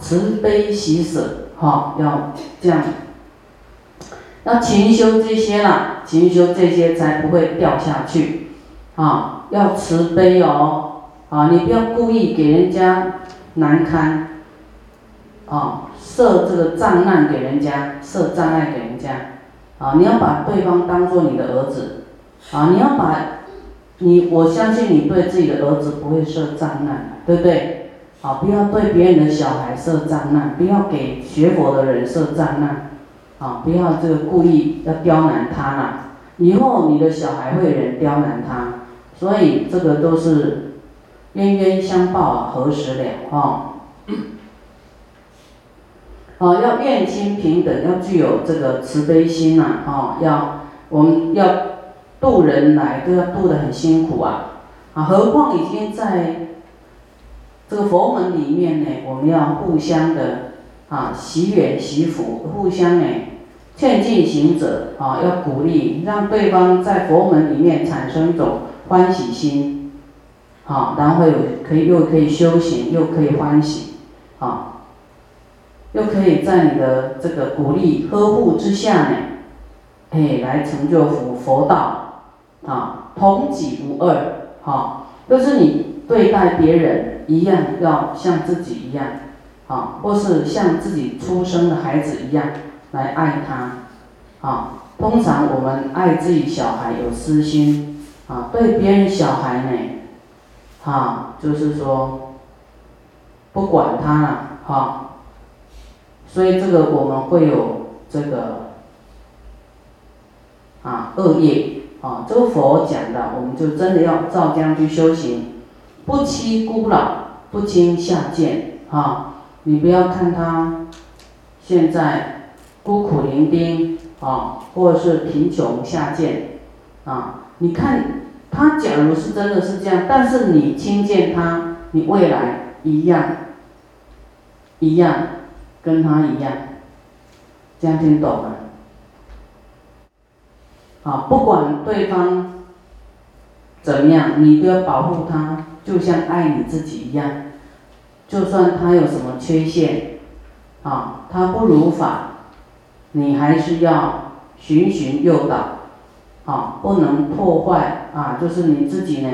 慈悲喜舍，哈，要这样，要勤修这些啦，勤修这些才不会掉下去，啊，要慈悲哦，啊，你不要故意给人家难堪，啊，设这个障碍给人家，设障碍给人家，啊，你要把对方当做你的儿子，啊，你要把。你我相信你对自己的儿子不会设障碍，对不对？好，不要对别人的小孩设障碍，不要给学佛的人设障碍，啊，不要这个故意要刁难他啦。以后你的小孩会有人刁难他，所以这个都是冤冤相报何时了啊？啊，要愿亲平等，要具有这个慈悲心呐，啊，要我们要。渡人来都要渡得很辛苦啊，啊，何况已经在这个佛门里面呢，我们要互相的啊，喜远喜福，互相呢劝进行者啊，要鼓励，让对方在佛门里面产生一种欢喜心，好，然后有可以又可以修行，又可以欢喜，啊，又可以在你的这个鼓励呵护之下呢，哎，来成就佛佛道。啊，同己无二，哈，就是你对待别人一样，要像自己一样，啊，或是像自己出生的孩子一样来爱他，啊，通常我们爱自己小孩有私心，啊，对别人小孩呢，哈，就是说不管他了，哈，所以这个我们会有这个啊恶业。啊，这个佛讲的，我们就真的要照这样去修行，不欺孤老，不轻下贱，哈，你不要看他现在孤苦伶仃，啊，或者是贫穷下贱，啊，你看他假如是真的是这样，但是你轻贱他，你未来一样，一样，跟他一样，这样听懂吗？啊，不管对方怎样，你都要保护他，就像爱你自己一样。就算他有什么缺陷，啊，他不如法，你还是要循循诱导，啊，不能破坏啊，就是你自己呢，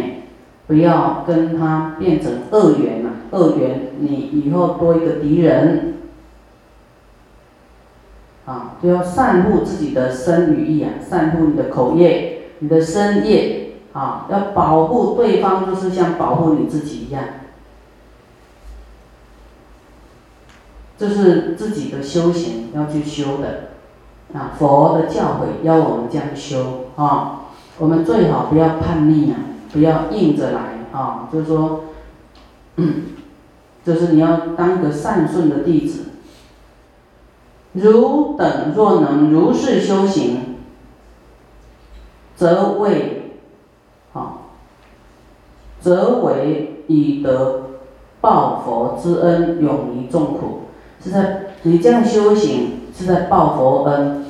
不要跟他变成恶缘呐，恶缘，你以后多一个敌人。啊，就要善护自己的身与意啊，善护你的口业、你的身业啊，要保护对方，就是像保护你自己一样。这是自己的修行要去修的，啊，佛的教诲要我们这样修啊。我们最好不要叛逆啊，不要硬着来啊，就是说，就是你要当个善顺的弟子。汝等若能如是修行，则为好，则为以得报佛之恩，永离众苦。是在你这样修行，是在报佛恩。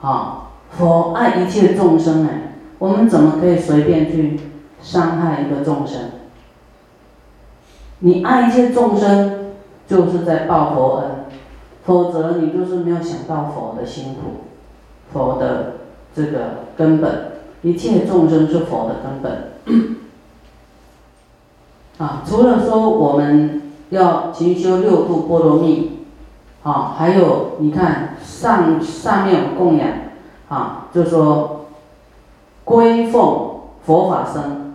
好，佛爱一切众生哎，我们怎么可以随便去伤害一个众生？你爱一切众生，就是在报佛恩。否则你就是没有想到佛的辛苦，佛的这个根本，一切众生是佛的根本。啊，除了说我们要勤修六度波罗蜜，啊，还有你看上上面有供养，啊，就说归奉佛法僧，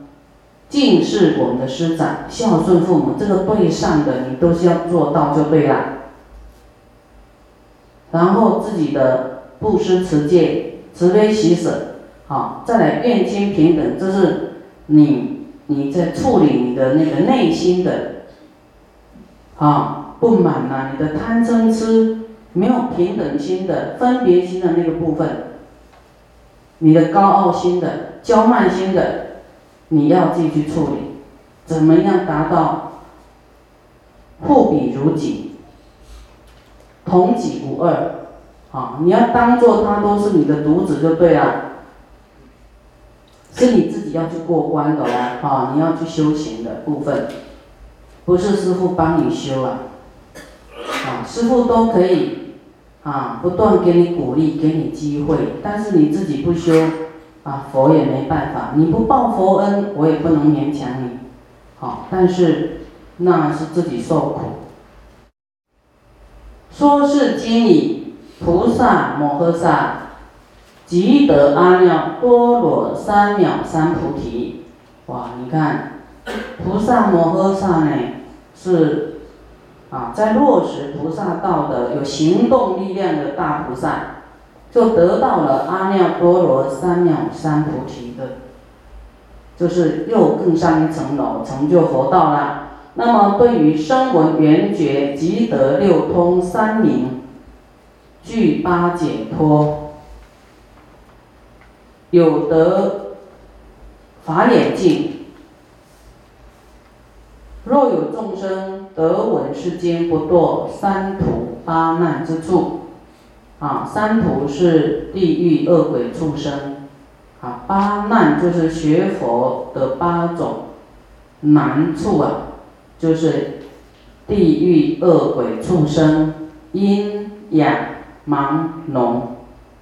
敬事我们的师长，孝顺父母，这个对上的你都是要做到就对了。然后自己的布施持戒、慈悲喜舍，好，再来愿亲平等，这是你你在处理你的那个内心的，啊不满呐，你的贪嗔痴没有平等心的分别心的那个部分，你的高傲心的骄慢心的，你要自己去处理，怎么样达到互比如己？同己无二，啊，你要当做他都是你的独子就对了，是你自己要去过关的哦，啊，你要去修行的部分，不是师傅帮你修啊，啊，师傅都可以啊，不断给你鼓励，给你机会，但是你自己不修啊，佛也没办法，你不报佛恩，我也不能勉强你，好，但是那是自己受苦。说是经里，菩萨摩诃萨。即得阿耨多罗三藐三菩提，哇！你看，菩萨摩诃萨呢是啊，在落实菩萨道的有行动力量的大菩萨，就得到了阿耨多罗三藐三菩提的，就是又更上一层楼，成就佛道了。那么对于声闻缘觉即得六通三明，具八解脱。有得法眼净，若有众生得闻是经，不堕三途八难之处。啊，三途是地狱恶鬼畜生，啊，八难就是学佛的八种难处啊，就是地狱恶鬼畜生、阴阳盲聋，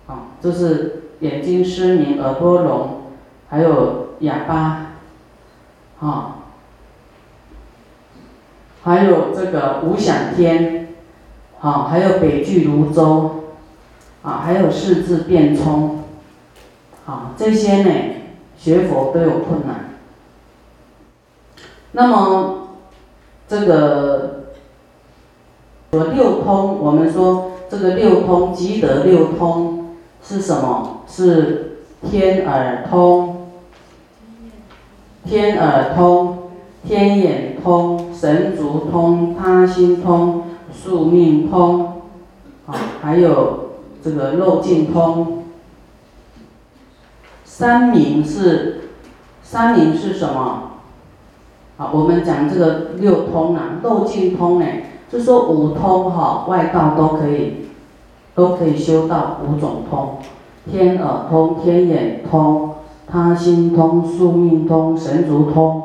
啊，这是。眼睛失明、耳朵聋，还有哑巴，啊，还有这个无想天，啊，还有北俱泸州，啊，还有四字变聪，啊，这些呢，学佛都有困难。那么，这个，我六通，我们说这个六通，积德六通是什么？是天耳通、天耳通、天眼通、神足通、他心通、宿命通，啊，还有这个漏尽通。三明是三明是什么？啊，我们讲这个六通啊，漏尽通呢，就说五通哈，外道都可以，都可以修到五种通。天耳通、天眼通、他心通、宿命通、神足通，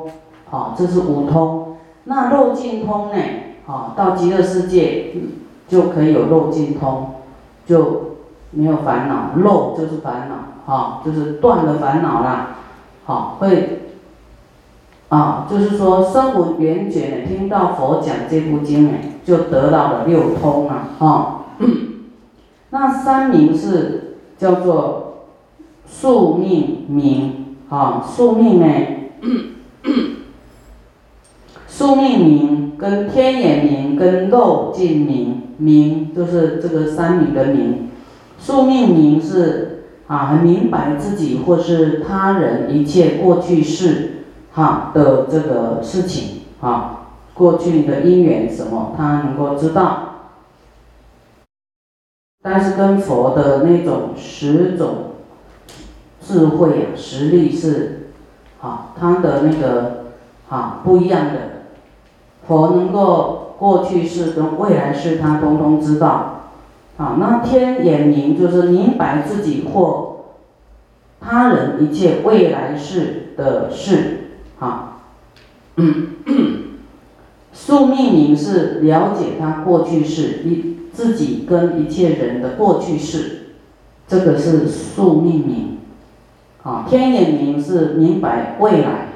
好，这是五通。那肉尽通呢？好，到极乐世界就可以有肉尽通，就没有烦恼。肉就是烦恼，好，就是断了烦恼啦。好，会啊，就是说声闻缘觉，听到佛讲这部经呢，就得到了六通啊。啊，那三明是。叫做宿命明啊，宿命呢，宿命明跟天眼明跟漏尽明明就是这个三明的明，宿命明是啊很明白自己或是他人一切过去式哈的这个事情啊，过去的因缘什么他能够知道。但是跟佛的那种十种智慧啊实力是，啊，他的那个啊不一样的。佛能够过去式跟未来式他通通知道，啊，那天眼明就是明白自己或他人一切未来式的事，啊，宿命明是了解他过去式一。自己跟一切人的过去式，这个是宿命名，啊，天眼明是明白未来，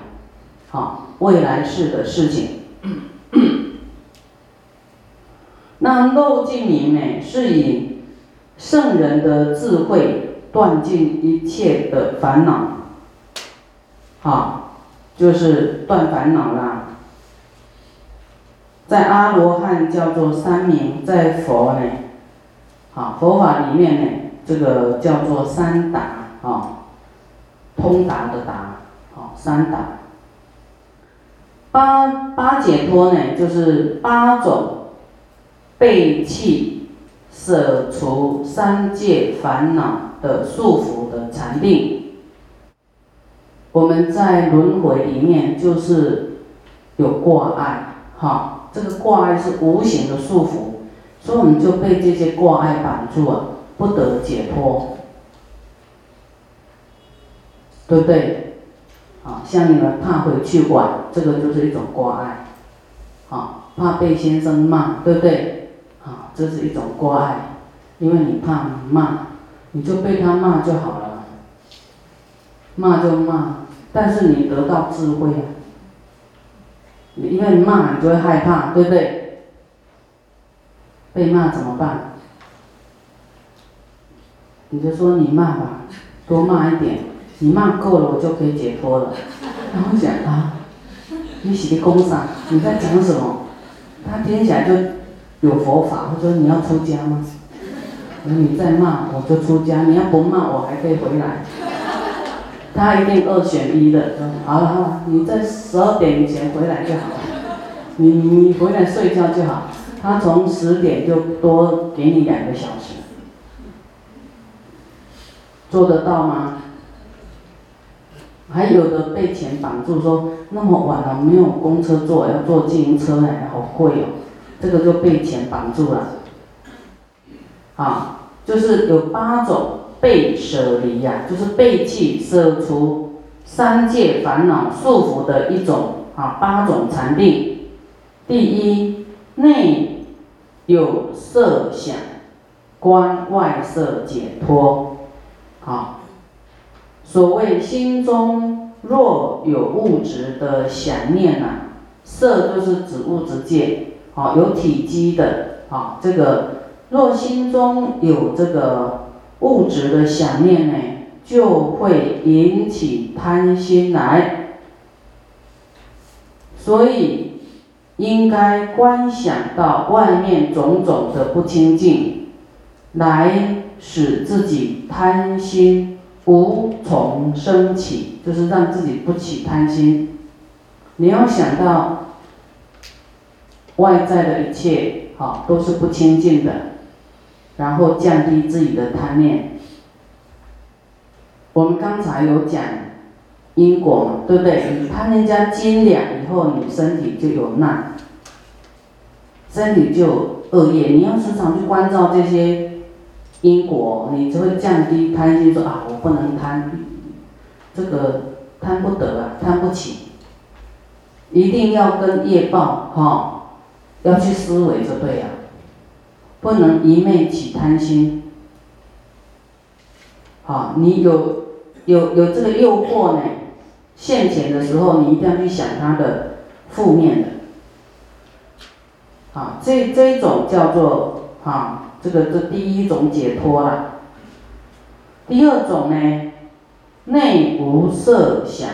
啊，未来式的事情。那漏尽明呢，是以圣人的智慧断尽一切的烦恼，啊，就是断烦恼啦。在阿罗汉叫做三明，在佛呢，啊佛法里面呢，这个叫做三达啊，通达的达，啊三达。八八解脱呢，就是八种背弃、舍除三界烦恼的束缚的禅定。我们在轮回里面就是有挂碍，哈。这个挂碍是无形的束缚，所以我们就被这些挂碍绑住了，不得解脱，对不对？啊，像你们怕回去晚，这个就是一种挂碍，啊，怕被先生骂，对不对？啊，这是一种挂碍，因为你怕骂，你就被他骂就好了，骂就骂，但是你得到智慧啊，因为骂你就会害怕，对不对？被骂怎么办？你就说你骂吧，多骂一点，你骂够了，我就可以解脱了。然后讲啊。你写的工商，你在讲什么？他听起来就有佛法。他说你要出家吗？我说你再骂我就出家，你要不骂我还可以回来。他一定二选一的。好了好了，你在十二点以前回来就好了。你你回来睡觉就好。他从十点就多给你两个小时，做得到吗？还有的被钱绑住，说那么晚了没有公车坐，要坐自行车哎，好贵哦，这个就被钱绑住了。啊，就是有八种被舍离呀，就是背弃、舍除三界烦恼束缚的一种啊，八种禅定。第一，内有色想，观外色解脱，好。所谓心中若有物质的想念呐，色就是指物质界，好有体积的，啊这个若心中有这个物质的想念呢，就会引起贪心来，所以应该观想到外面种种的不清净，来使自己贪心。无从升起，就是让自己不起贪心。你要想到外在的一切，好都是不清净的，然后降低自己的贪念。我们刚才有讲因果嘛，对不对？你贪人家斤两以后，你身体就有难，身体就恶业。你要时常去关照这些。因果，你就会降低贪心，说啊，我不能贪，这个贪不得啊，贪不起，一定要跟业报哈，要去思维就对了，不能一昧起贪心。好，你有有有这个诱惑呢，现前的时候，你一定要去想它的负面的。啊，这这一种叫做啊。这个这第一种解脱了，第二种呢，内无色想，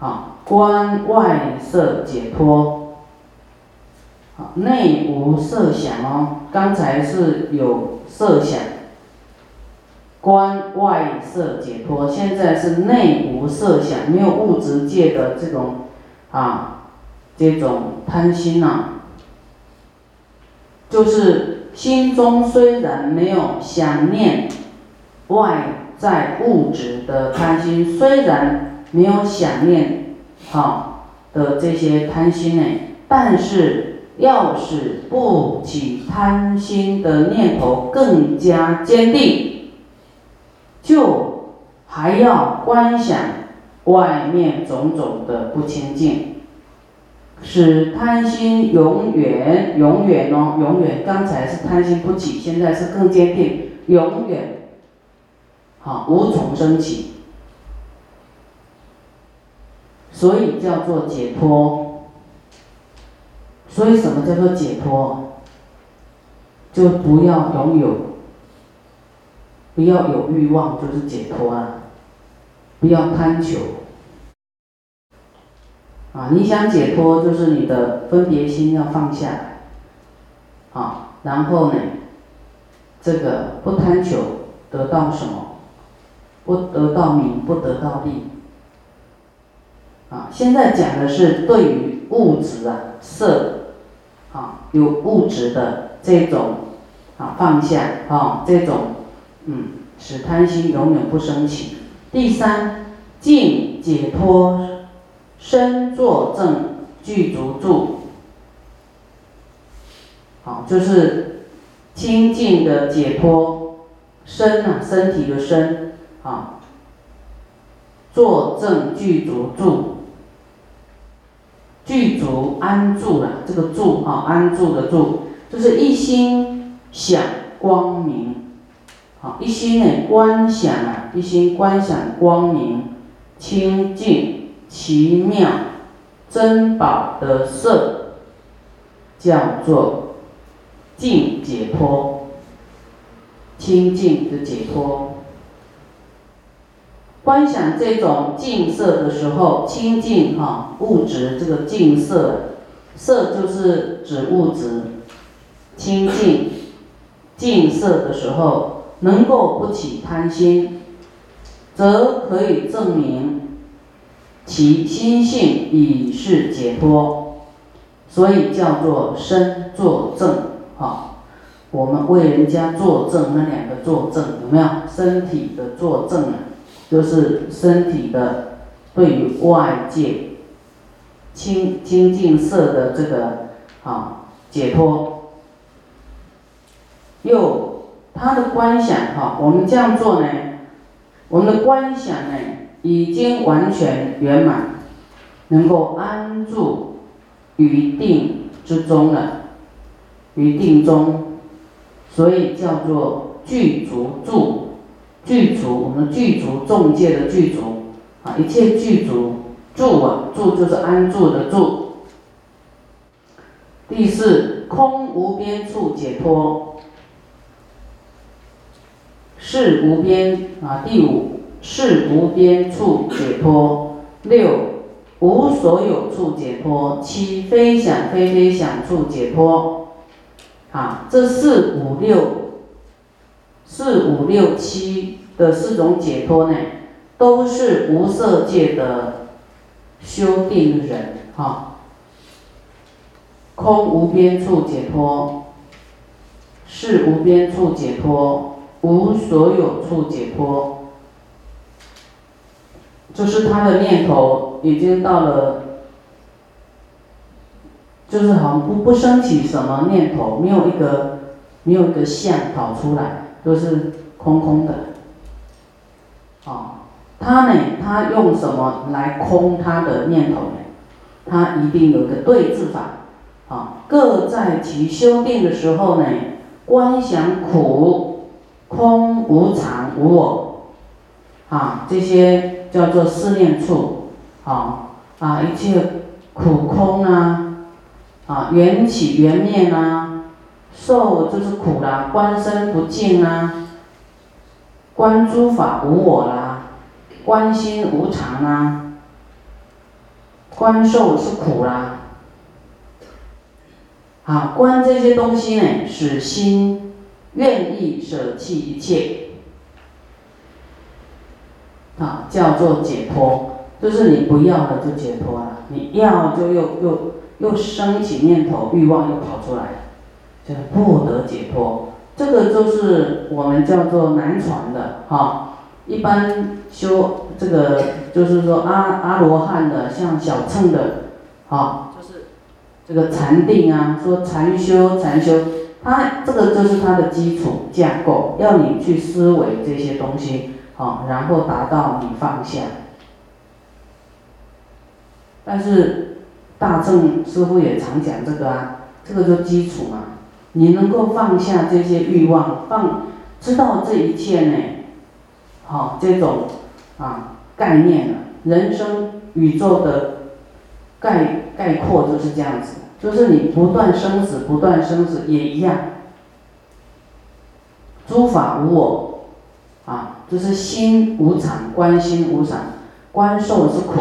好观外色解脱，内无色想哦，刚才是有色想，观外色解脱，现在是内无色想，没有物质界的这种啊，这种贪心呐，就是。心中虽然没有想念外在物质的贪心，虽然没有想念好的这些贪心呢，但是要使不起贪心的念头更加坚定，就还要观想外面种种的不清净。使贪心永远永远哦，永远。刚才是贪心不起，现在是更坚定，永远，好无从升起。所以叫做解脱。所以什么叫做解脱？就不要拥有，不要有欲望，就是解脱啊！不要贪求。啊，你想解脱，就是你的分别心要放下，啊，然后呢，这个不贪求得到什么，不得到名，不得到利，啊，现在讲的是对于物质啊，色，啊，有物质的这种，啊，放下，啊，这种，嗯，使贪心永远不升起。第三，净解脱。身坐正具足住，好，就是清净的解脱身啊，身体的身啊，坐正具足住，具足安住了，这个住啊，安住的住，就是一心想光明，好，一心呢观想啊，一心观想光明，清净奇妙珍宝的色，叫做净解脱，清净的解脱。观想这种净色的时候，清净哈物质这个净色，色就是指物质，清净净色的时候，能够不起贪心，则可以证明其心性已是解脱，所以叫做身作证哈。我们为人家作证，那两个作证有没有？身体的作证啊？就是身体的对于外界清清净色的这个啊解脱，又他的观想哈，我们这样做呢，我们的观想呢已经完全圆满，能够安住于定之中了，于定中，所以叫做具足住。具足，我们具足众界的具足啊，一切具足住啊，住就是安住的住。第四，空无边处解脱，是无边啊。第五，是无边处解脱。六，无所有处解脱。七，非想非非想处解脱。啊，这四五六，四五六七。的四种解脱呢，都是无色界的修定人哈。空无边处解脱，是无边处解脱，无所有处解脱，就是他的念头已经到了，就是好像不不升起什么念头，没有一个没有一个相跑出来，都是空空的。啊，他呢？他用什么来空他的念头呢？他一定有个对治法。啊，各在其修定的时候呢，观想苦、空、无常、无我，啊，这些叫做思念处。啊啊，一切苦空啊，啊，缘起缘灭啊，受就是苦啦，观身不净啊。观诸法无我啦，观心无常啊，观受是苦啦，啊，观这些东西呢，使心愿意舍弃一切，啊，叫做解脱，就是你不要了就解脱了，你要就又又又升起念头欲望又跑出来，就不得解脱。这个就是我们叫做难传的哈，一般修这个就是说阿阿罗汉的，像小乘的，好，就是这个禅定啊，说禅修禅修，它这个就是它的基础架构，要你去思维这些东西，好，然后达到你放下。但是大乘师傅也常讲这个啊，这个就基础嘛。你能够放下这些欲望，放知道这一切呢？好，这种啊概念了，人生宇宙的概概括就是这样子，就是你不断生死，不断生死也一样。诸法无我，啊，就是心无常，观心无常，观受是苦，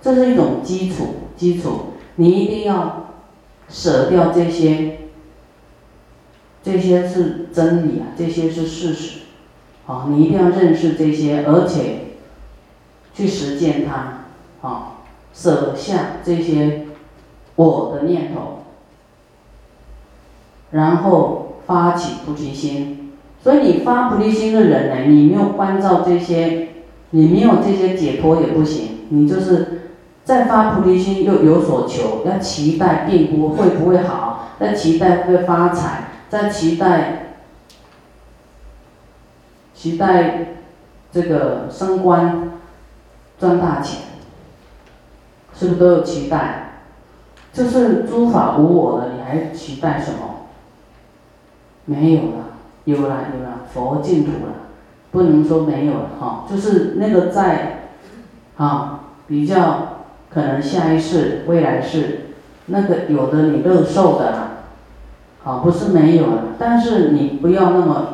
这是一种基础，基础，你一定要舍掉这些。这些是真理啊，这些是事实，好，你一定要认识这些，而且去实践它，好，舍下这些我的念头，然后发起菩提心。所以你发菩提心的人呢，你没有关照这些，你没有这些解脱也不行，你就是再发菩提心又有所求，要期待病不会不会好，要期待会发财。在期待，期待这个升官赚大钱，是不是都有期待？就是诸法无我了，你还期待什么？没有了，有了有了，佛净土了，不能说没有了哈，就是那个在，啊，比较可能下一世、未来世，那个有的你乐受的啦，好，不是没有了，但是你不要那么，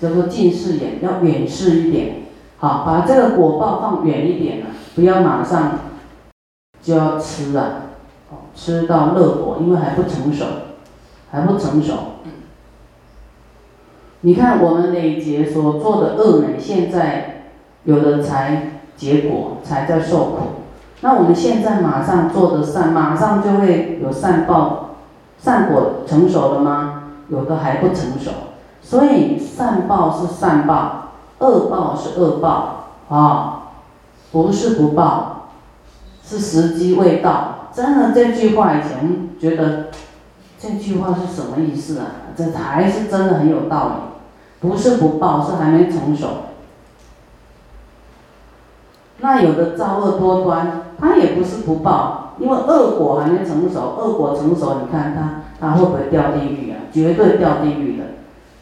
叫做近视眼，要远视一点，好，把这个果报放远一点了，不要马上就要吃了，吃到乐果，因为还不成熟。还不成熟，你看我们累劫所做的恶呢，现在有的才结果，才在受苦。那我们现在马上做的善，马上就会有善报，善果成熟了吗？有的还不成熟，所以善报是善报，恶报是恶报啊，不是不报，是时机未到。真的这句话以前觉得。这句话是什么意思啊？这还是真的很有道理，不是不报，是还没成熟。那有的造恶多端，他也不是不报，因为恶果还没成熟，恶果成熟，你看他他会不会掉地狱啊？绝对掉地狱的，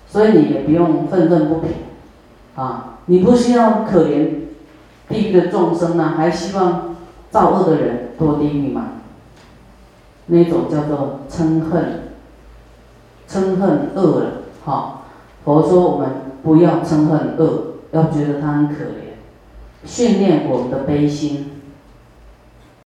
所以你也不用愤愤不平，啊，你不需要可怜地狱的众生呢，还希望造恶的人堕地狱吗？那种叫做嗔恨，嗔恨恶了，哈。佛说我们不要嗔恨恶，要觉得他很可怜，训练我们的悲心，